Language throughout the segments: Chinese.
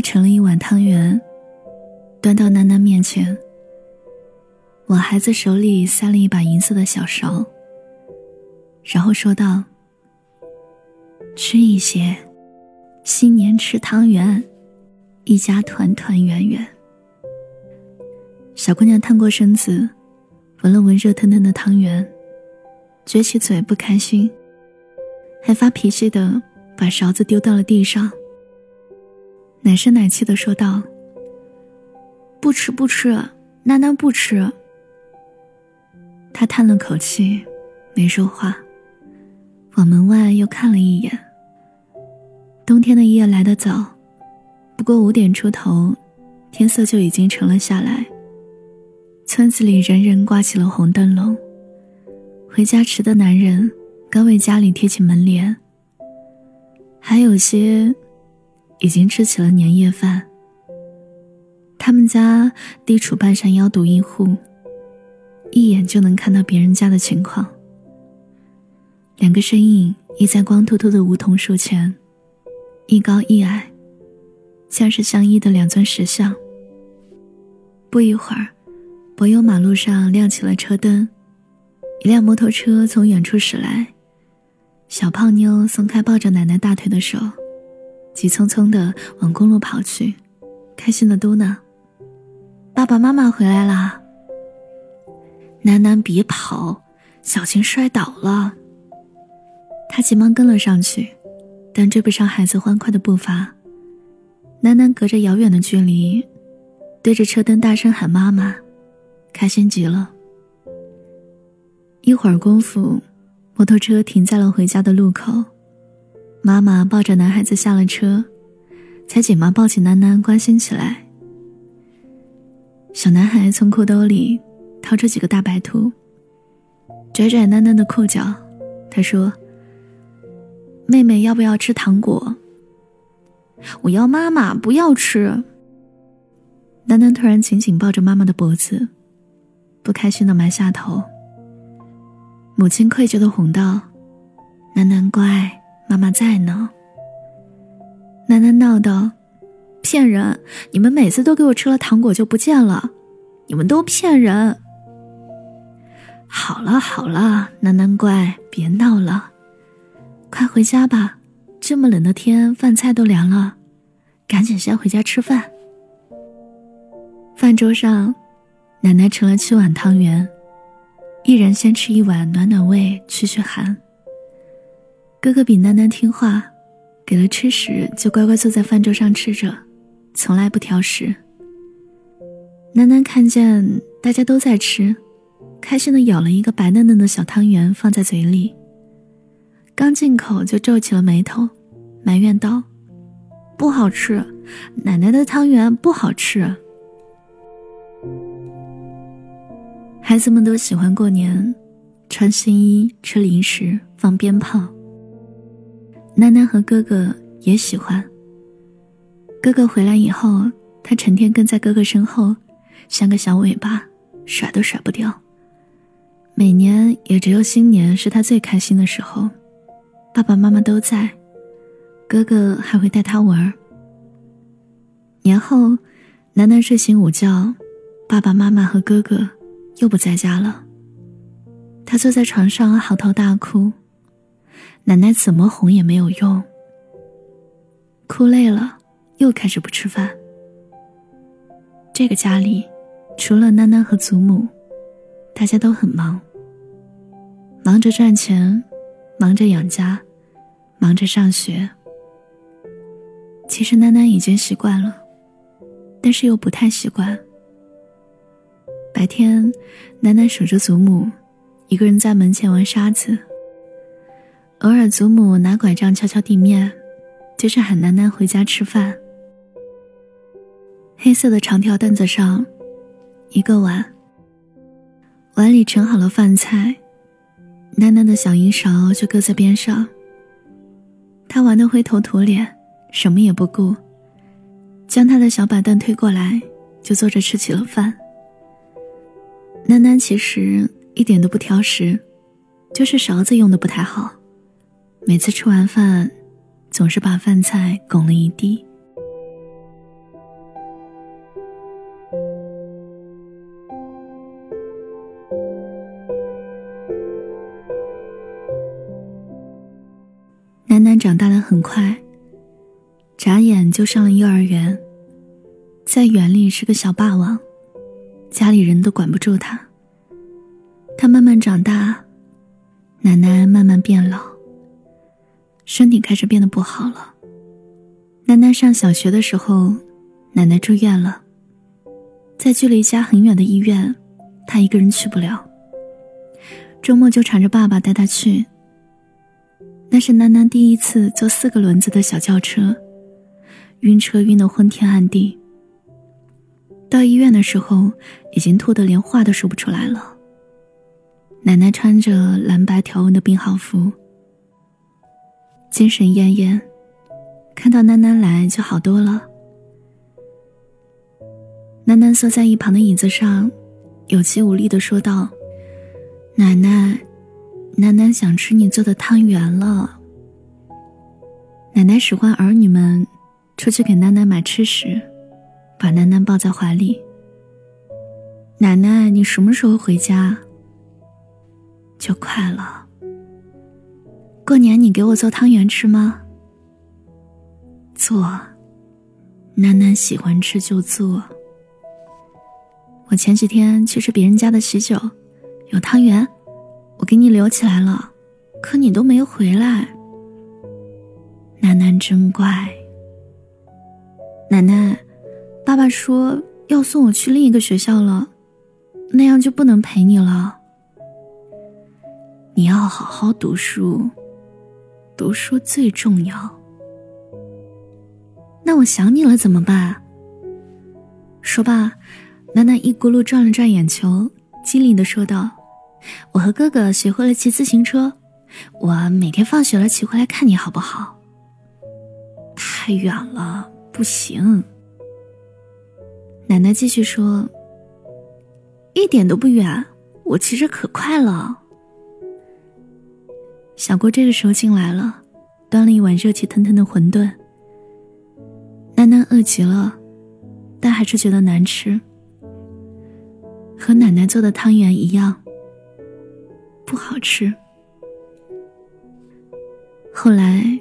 盛了一碗汤圆，端到楠楠面前，往孩子手里塞了一把银色的小勺，然后说道：“吃一些，新年吃汤圆，一家团团圆圆。”小姑娘探过身子，闻了闻热腾腾的汤圆，撅起嘴不开心，还发脾气的把勺子丢到了地上。奶声奶气的说道：“不吃不吃，楠楠不吃。”她叹了口气，没说话，往门外又看了一眼。冬天的夜来得早，不过五点出头，天色就已经沉了下来。村子里人人挂起了红灯笼，回家迟的男人刚为家里贴起门帘，还有些已经吃起了年夜饭。他们家地处半山腰独一户，一眼就能看到别人家的情况。两个身影倚在光秃秃的梧桐树前，一高一矮，像是相依的两尊石像。不一会儿。柏油马路上亮起了车灯，一辆摩托车从远处驶来。小胖妞松开抱着奶奶大腿的手，急匆匆地往公路跑去，开心地嘟囔：“爸爸妈妈回来啦！”楠楠别跑，小心摔倒了。他急忙跟了上去，但追不上孩子欢快的步伐。楠楠隔着遥远的距离，对着车灯大声喊：“妈妈！”开心极了。一会儿功夫，摩托车停在了回家的路口，妈妈抱着男孩子下了车，才紧忙抱起楠楠关心起来。小男孩从裤兜里掏出几个大白兔，拽拽囡囡的裤脚，他说：“妹妹要不要吃糖果？”“我要妈妈，不要吃。”楠楠突然紧紧抱着妈妈的脖子。不开心的埋下头。母亲愧疚的哄道：“楠楠乖，妈妈在呢。”楠楠闹道：“骗人！你们每次都给我吃了糖果就不见了，你们都骗人！”好了好了，楠楠乖，别闹了，快回家吧。这么冷的天，饭菜都凉了，赶紧先回家吃饭。饭桌上。奶奶盛了七碗汤圆，一人先吃一碗暖暖胃，驱驱寒。哥哥比囡囡听话，给了吃食就乖乖坐在饭桌上吃着，从来不挑食。囡囡看见大家都在吃，开心的咬了一个白嫩嫩的小汤圆放在嘴里，刚进口就皱起了眉头，埋怨道：“不好吃，奶奶的汤圆不好吃。”孩子们都喜欢过年，穿新衣、吃零食、放鞭炮。楠楠和哥哥也喜欢。哥哥回来以后，他成天跟在哥哥身后，像个小尾巴，甩都甩不掉。每年也只有新年是他最开心的时候，爸爸妈妈都在，哥哥还会带他玩。年后，楠楠睡醒午觉，爸爸妈妈和哥哥。又不在家了。他坐在床上嚎啕大哭，奶奶怎么哄也没有用。哭累了，又开始不吃饭。这个家里，除了囡囡和祖母，大家都很忙，忙着赚钱，忙着养家，忙着上学。其实囡囡已经习惯了，但是又不太习惯。白天，楠楠守着祖母，一个人在门前玩沙子。偶尔，祖母拿拐杖敲敲地面，就是喊楠楠回家吃饭。黑色的长条凳子上，一个碗，碗里盛好了饭菜，楠楠的小银勺就搁在边上。他玩得灰头土脸，什么也不顾，将他的小板凳推过来，就坐着吃起了饭。楠楠其实一点都不挑食，就是勺子用的不太好，每次吃完饭总是把饭菜拱了一地奶奶长大的很快眨眼就上了幼儿园在园里是个小霸王家里人都管不住他他慢慢长大奶奶慢慢变老。身体开始变得不好了。楠楠上小学的时候，奶奶住院了，在距离家很远的医院，她一个人去不了。周末就缠着爸爸带她去。那是楠楠第一次坐四个轮子的小轿车，晕车晕得昏天暗地。到医院的时候，已经吐得连话都说不出来了。奶奶穿着蓝白条纹的病号服，精神奄奄。看到囡囡来就好多了。囡囡坐在一旁的椅子上，有气无力的说道：“奶奶，囡囡想吃你做的汤圆了。”奶奶使唤儿女们出去给囡囡买吃食，把囡囡抱在怀里。奶奶，你什么时候回家？就快了。过年你给我做汤圆吃吗？做，楠楠喜欢吃就做。我前几天去吃别人家的喜酒，有汤圆，我给你留起来了，可你都没回来。楠楠真乖。奶奶，爸爸说要送我去另一个学校了，那样就不能陪你了。你要好好读书，读书最重要。那我想你了怎么办？说罢，楠楠一咕噜转了转眼球，机灵的说道：“我和哥哥学会了骑自行车，我每天放学了骑回来看你好不好？”太远了，不行。奶奶继续说：“一点都不远，我骑着可快了。”小郭这个时候进来了，端了一碗热气腾腾的馄饨。楠楠饿极了，但还是觉得难吃，和奶奶做的汤圆一样，不好吃。后来，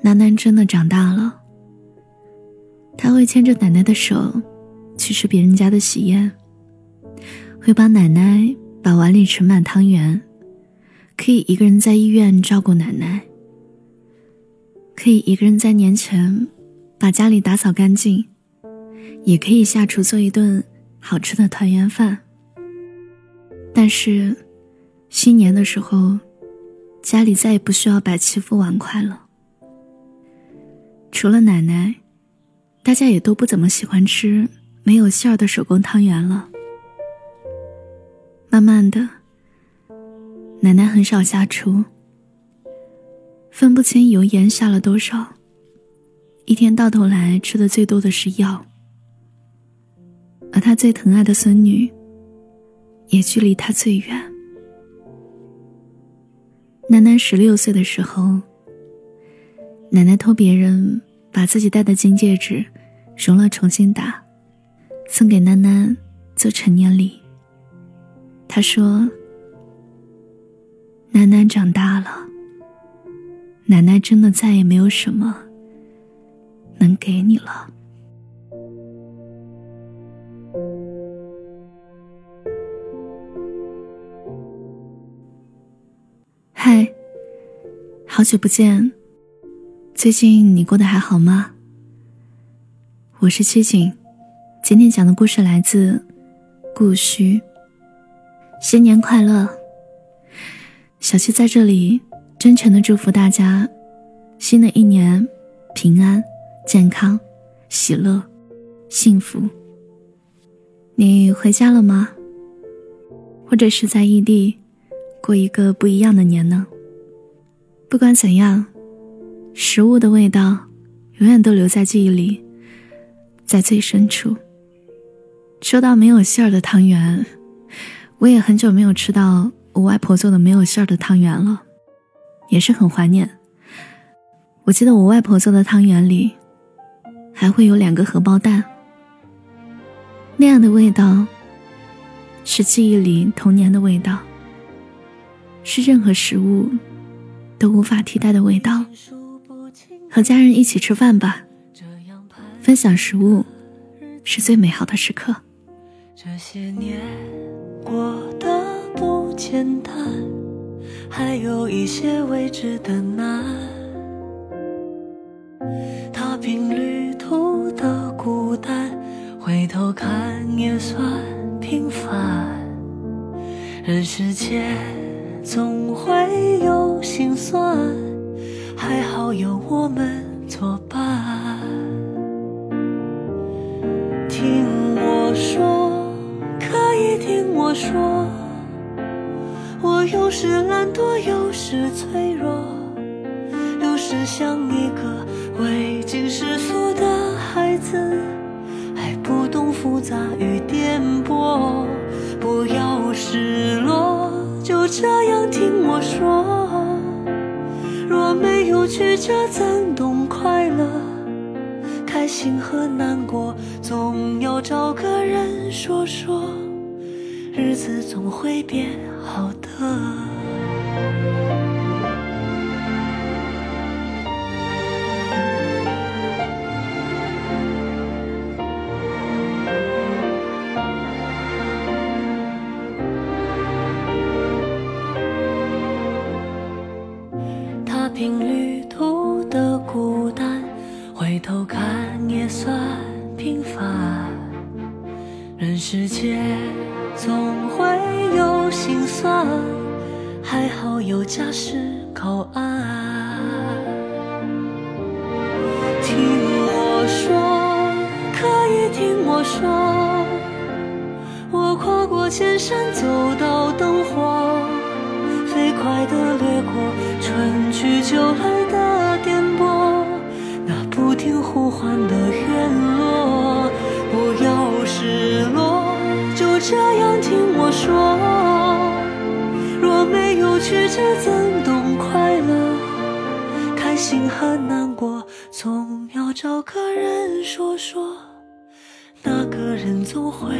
楠楠真的长大了，他会牵着奶奶的手去吃别人家的喜宴，会帮奶奶把碗里盛满汤圆，可以一个人在医院照顾奶奶，可以一个人在年前。把家里打扫干净，也可以下厨做一顿好吃的团圆饭。但是，新年的时候，家里再也不需要摆七副碗筷了。除了奶奶，大家也都不怎么喜欢吃没有馅儿的手工汤圆了。慢慢的，奶奶很少下厨，分不清油盐下了多少。一天到头来吃的最多的是药，而他最疼爱的孙女，也距离他最远。囡囡十六岁的时候，奶奶托别人把自己戴的金戒指熔了重新打，送给囡囡做成年礼。他说：“楠楠长大了，奶奶真的再也没有什么。”能给你了。嗨，好久不见，最近你过得还好吗？我是七景，今天讲的故事来自顾虚。新年快乐！小七在这里真诚的祝福大家，新的一年平安。健康、喜乐、幸福。你回家了吗？或者是在异地过一个不一样的年呢？不管怎样，食物的味道永远都留在记忆里，在最深处。说到没有馅儿的汤圆，我也很久没有吃到我外婆做的没有馅儿的汤圆了，也是很怀念。我记得我外婆做的汤圆里。还会有两个荷包蛋，那样的味道，是记忆里童年的味道，是任何食物都无法替代的味道。和家人一起吃饭吧，分享食物是最美好的时刻。这些年过得不简单，还有一些未知的难。踏平旅途的孤单，回头看也算平凡。人世间总会有心酸。还好有我们作伴。听我说，可以听我说，有时懒惰，有时脆弱，有时像一个未经世俗的孩子，还不懂复杂与颠簸。不要失落，就这样听我说。若没有曲折，怎懂快乐？开心和难过，总要找个人说说，日子总会变好。踏平旅途的孤单，回头看也算平凡。人世间总有家是靠岸。听我说，可以听我说，我跨过千山，走到灯火。飞快地掠过春去秋来的颠簸，那不停呼唤的院落，不要失落，就这样听我说。是，怎懂快乐？开心和难过，总要找个人说说，那个人总会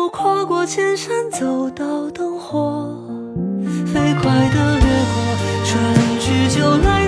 我跨过千山，走到灯火，飞快地掠过春去秋来